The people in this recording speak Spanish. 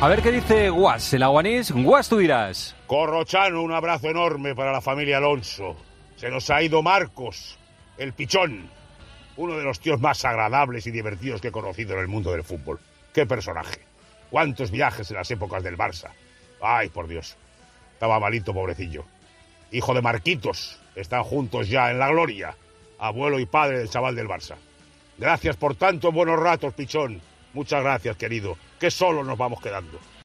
A ver qué dice Guas, el aguanís. Guas, tú dirás. Corrochano, un abrazo enorme para la familia Alonso. Se nos ha ido Marcos, el pichón. Uno de los tíos más agradables y divertidos que he conocido en el mundo del fútbol. ¡Qué personaje! ¿Cuántos viajes en las épocas del Barça? ¡Ay, por Dios! Estaba malito, pobrecillo. Hijo de Marquitos. Están juntos ya en la gloria. Abuelo y padre del chaval del Barça. Gracias por tantos buenos ratos, pichón. Muchas gracias, querido. Que solo nos vamos quedando.